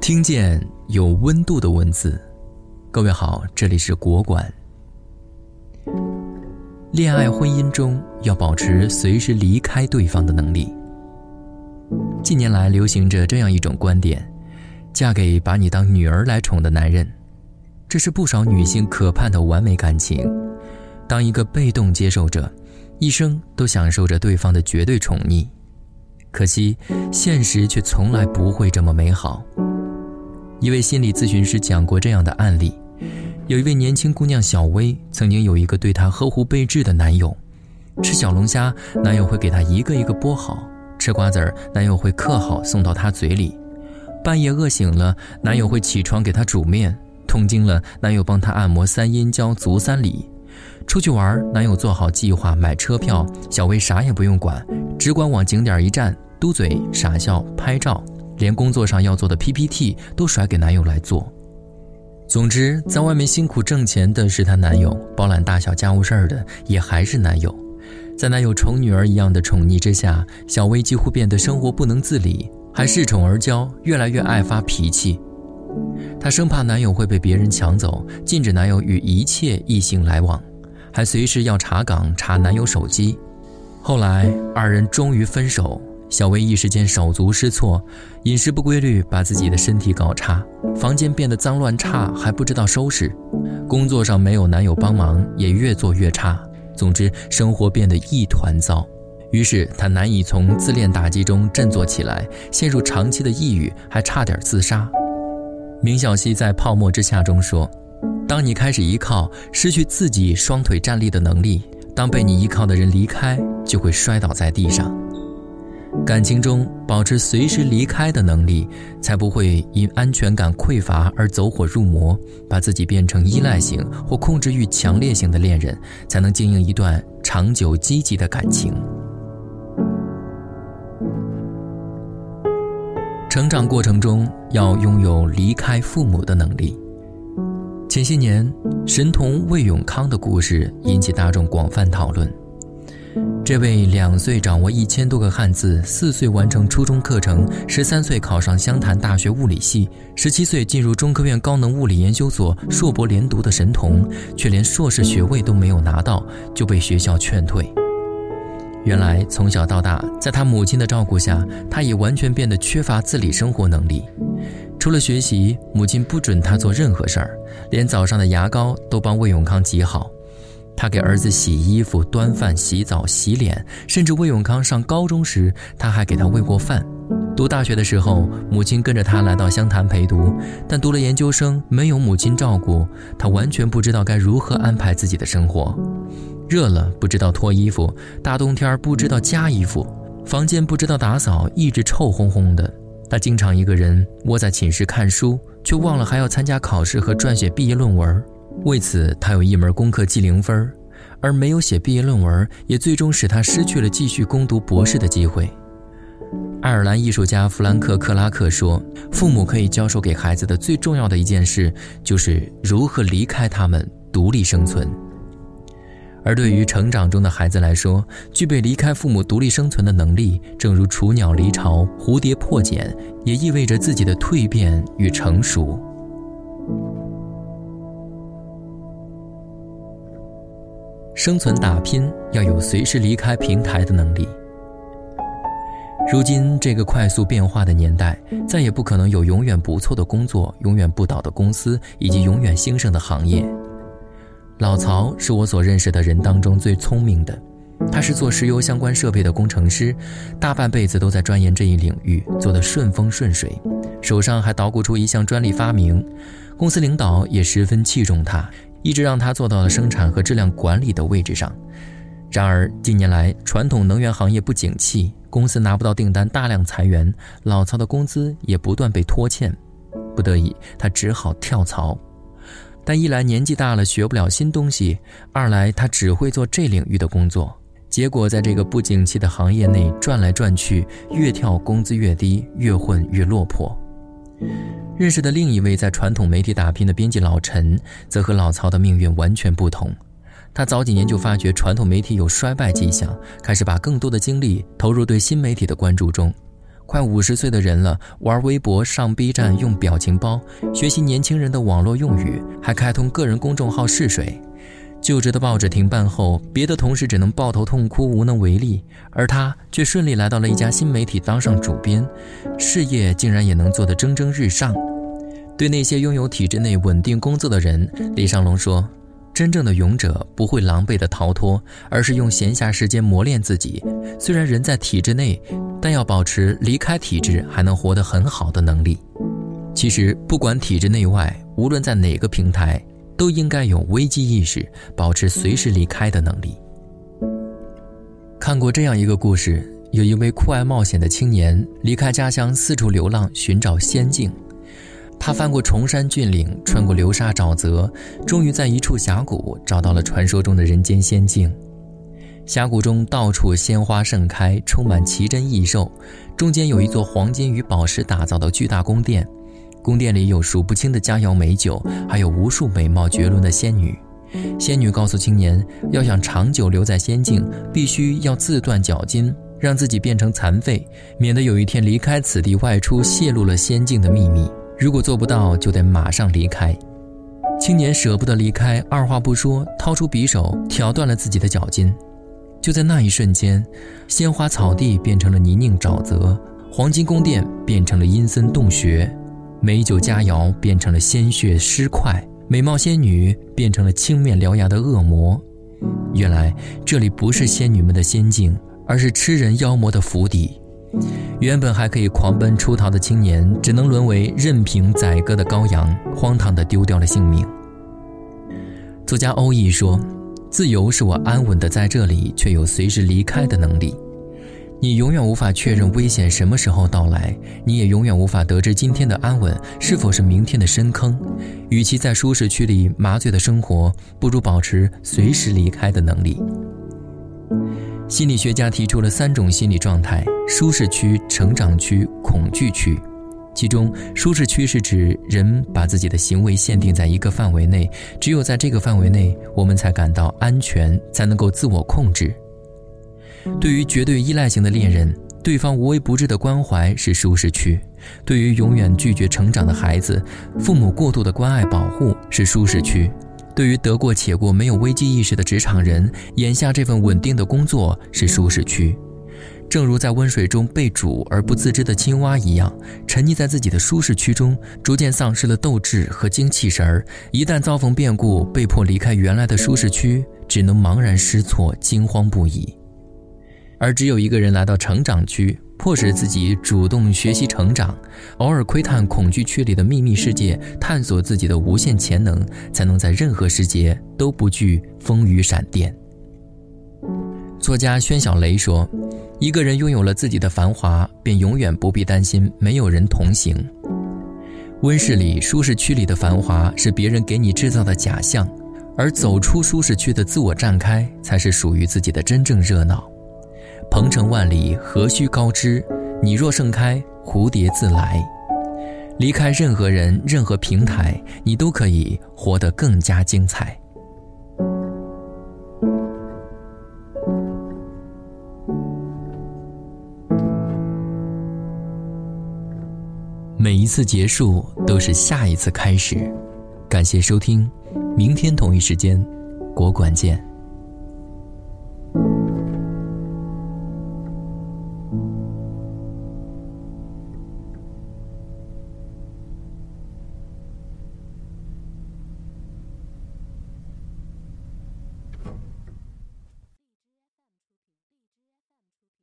听见有温度的文字，各位好，这里是国馆。恋爱婚姻中要保持随时离开对方的能力。近年来流行着这样一种观点：嫁给把你当女儿来宠的男人，这是不少女性渴盼的完美感情。当一个被动接受者，一生都享受着对方的绝对宠溺。可惜，现实却从来不会这么美好。一位心理咨询师讲过这样的案例：有一位年轻姑娘小薇，曾经有一个对她呵护备至的男友。吃小龙虾，男友会给她一个一个剥好；吃瓜子儿，男友会嗑好送到她嘴里；半夜饿醒了，男友会起床给她煮面；痛经了，男友帮她按摩三阴交足三里；出去玩，男友做好计划买车票，小薇啥也不用管。只管往景点一站，嘟嘴傻笑拍照，连工作上要做的 PPT 都甩给男友来做。总之，在外面辛苦挣钱的是她男友，包揽大小家务事儿的也还是男友。在男友宠女儿一样的宠溺之下，小薇几乎变得生活不能自理，还恃宠而骄，越来越爱发脾气。她生怕男友会被别人抢走，禁止男友与一切异性来往，还随时要查岗查男友手机。后来，二人终于分手。小薇一时间手足失措，饮食不规律，把自己的身体搞差，房间变得脏乱差，还不知道收拾。工作上没有男友帮忙，也越做越差。总之，生活变得一团糟。于是，她难以从自恋打击中振作起来，陷入长期的抑郁，还差点自杀。明晓溪在《泡沫之夏》中说：“当你开始依靠，失去自己双腿站立的能力。”当被你依靠的人离开，就会摔倒在地上。感情中保持随时离开的能力，才不会因安全感匮乏而走火入魔，把自己变成依赖型或控制欲强烈型的恋人，才能经营一段长久积极的感情。成长过程中要拥有离开父母的能力。前些年，神童魏永康的故事引起大众广泛讨论。这位两岁掌握一千多个汉字，四岁完成初中课程，十三岁考上湘潭大学物理系，十七岁进入中科院高能物理研究所硕博连读的神童，却连硕士学位都没有拿到，就被学校劝退。原来从小到大，在他母亲的照顾下，他已完全变得缺乏自理生活能力。除了学习，母亲不准他做任何事儿，连早上的牙膏都帮魏永康挤好。他给儿子洗衣服、端饭、洗澡、洗脸，甚至魏永康上高中时，他还给他喂过饭。读大学的时候，母亲跟着他来到湘潭陪读，但读了研究生，没有母亲照顾，他完全不知道该如何安排自己的生活。热了不知道脱衣服，大冬天不知道加衣服，房间不知道打扫，一直臭烘烘的。他经常一个人窝在寝室看书，却忘了还要参加考试和撰写毕业论文。为此，他有一门功课记零分，而没有写毕业论文，也最终使他失去了继续攻读博士的机会。爱尔兰艺术家弗兰克·克拉克说：“父母可以教授给孩子的最重要的一件事，就是如何离开他们，独立生存。”而对于成长中的孩子来说，具备离开父母独立生存的能力，正如雏鸟离巢、蝴蝶破茧，也意味着自己的蜕变与成熟。生存打拼要有随时离开平台的能力。如今这个快速变化的年代，再也不可能有永远不错的工作、永远不倒的公司以及永远兴盛的行业。老曹是我所认识的人当中最聪明的，他是做石油相关设备的工程师，大半辈子都在钻研这一领域，做得顺风顺水，手上还捣鼓出一项专利发明，公司领导也十分器重他，一直让他做到了生产和质量管理的位置上。然而近年来传统能源行业不景气，公司拿不到订单，大量裁员，老曹的工资也不断被拖欠，不得已他只好跳槽。但一来年纪大了学不了新东西，二来他只会做这领域的工作，结果在这个不景气的行业内转来转去，越跳工资越低，越混越落魄。认识的另一位在传统媒体打拼的编辑老陈，则和老曹的命运完全不同。他早几年就发觉传统媒体有衰败迹象，开始把更多的精力投入对新媒体的关注中。快五十岁的人了，玩微博、上 B 站、用表情包，学习年轻人的网络用语，还开通个人公众号试水。就职的报纸停办后，别的同事只能抱头痛哭，无能为力，而他却顺利来到了一家新媒体，当上主编，事业竟然也能做得蒸蒸日上。对那些拥有体制内稳定工作的人，李尚龙说：“真正的勇者不会狼狈地逃脱，而是用闲暇时间磨练自己。虽然人在体制内，但要保持离开体制还能活得很好的能力。其实，不管体制内外，无论在哪个平台，都应该有危机意识，保持随时离开的能力。”看过这样一个故事：有一位酷爱冒险的青年，离开家乡四处流浪，寻找仙境。他翻过崇山峻岭，穿过流沙沼泽，终于在一处峡谷找到了传说中的人间仙境。峡谷中到处鲜花盛开，充满奇珍异兽。中间有一座黄金与宝石打造的巨大宫殿，宫殿里有数不清的佳肴美酒，还有无数美貌绝伦的仙女。仙女告诉青年，要想长久留在仙境，必须要自断脚筋，让自己变成残废，免得有一天离开此地外出，泄露了仙境的秘密。如果做不到，就得马上离开。青年舍不得离开，二话不说，掏出匕首挑断了自己的脚筋。就在那一瞬间，鲜花草地变成了泥泞沼泽，黄金宫殿变成了阴森洞穴，美酒佳肴变成了鲜血尸块，美貌仙女变成了青面獠牙的恶魔。原来这里不是仙女们的仙境，而是吃人妖魔的府邸。原本还可以狂奔出逃的青年，只能沦为任凭宰割的羔羊，荒唐地丢掉了性命。作家欧毅说：“自由是我安稳的在这里，却有随时离开的能力。你永远无法确认危险什么时候到来，你也永远无法得知今天的安稳是否是明天的深坑。与其在舒适区里麻醉的生活，不如保持随时离开的能力。”心理学家提出了三种心理状态：舒适区、成长区、恐惧区。其中，舒适区是指人把自己的行为限定在一个范围内，只有在这个范围内，我们才感到安全，才能够自我控制。对于绝对依赖型的恋人，对方无微不至的关怀是舒适区；对于永远拒绝成长的孩子，父母过度的关爱保护是舒适区。对于得过且过、没有危机意识的职场人，眼下这份稳定的工作是舒适区。正如在温水中被煮而不自知的青蛙一样，沉溺在自己的舒适区中，逐渐丧失了斗志和精气神儿。一旦遭逢变故，被迫离开原来的舒适区，只能茫然失措、惊慌不已。而只有一个人来到成长区。迫使自己主动学习成长，偶尔窥探恐惧区里的秘密世界，探索自己的无限潜能，才能在任何时节都不惧风雨闪电。作家宣小雷说：“一个人拥有了自己的繁华，便永远不必担心没有人同行。温室里、舒适区里的繁华是别人给你制造的假象，而走出舒适区的自我绽开，才是属于自己的真正热闹。”鹏程万里，何须高枝？你若盛开，蝴蝶自来。离开任何人、任何平台，你都可以活得更加精彩。每一次结束都是下一次开始。感谢收听，明天同一时间，国馆见。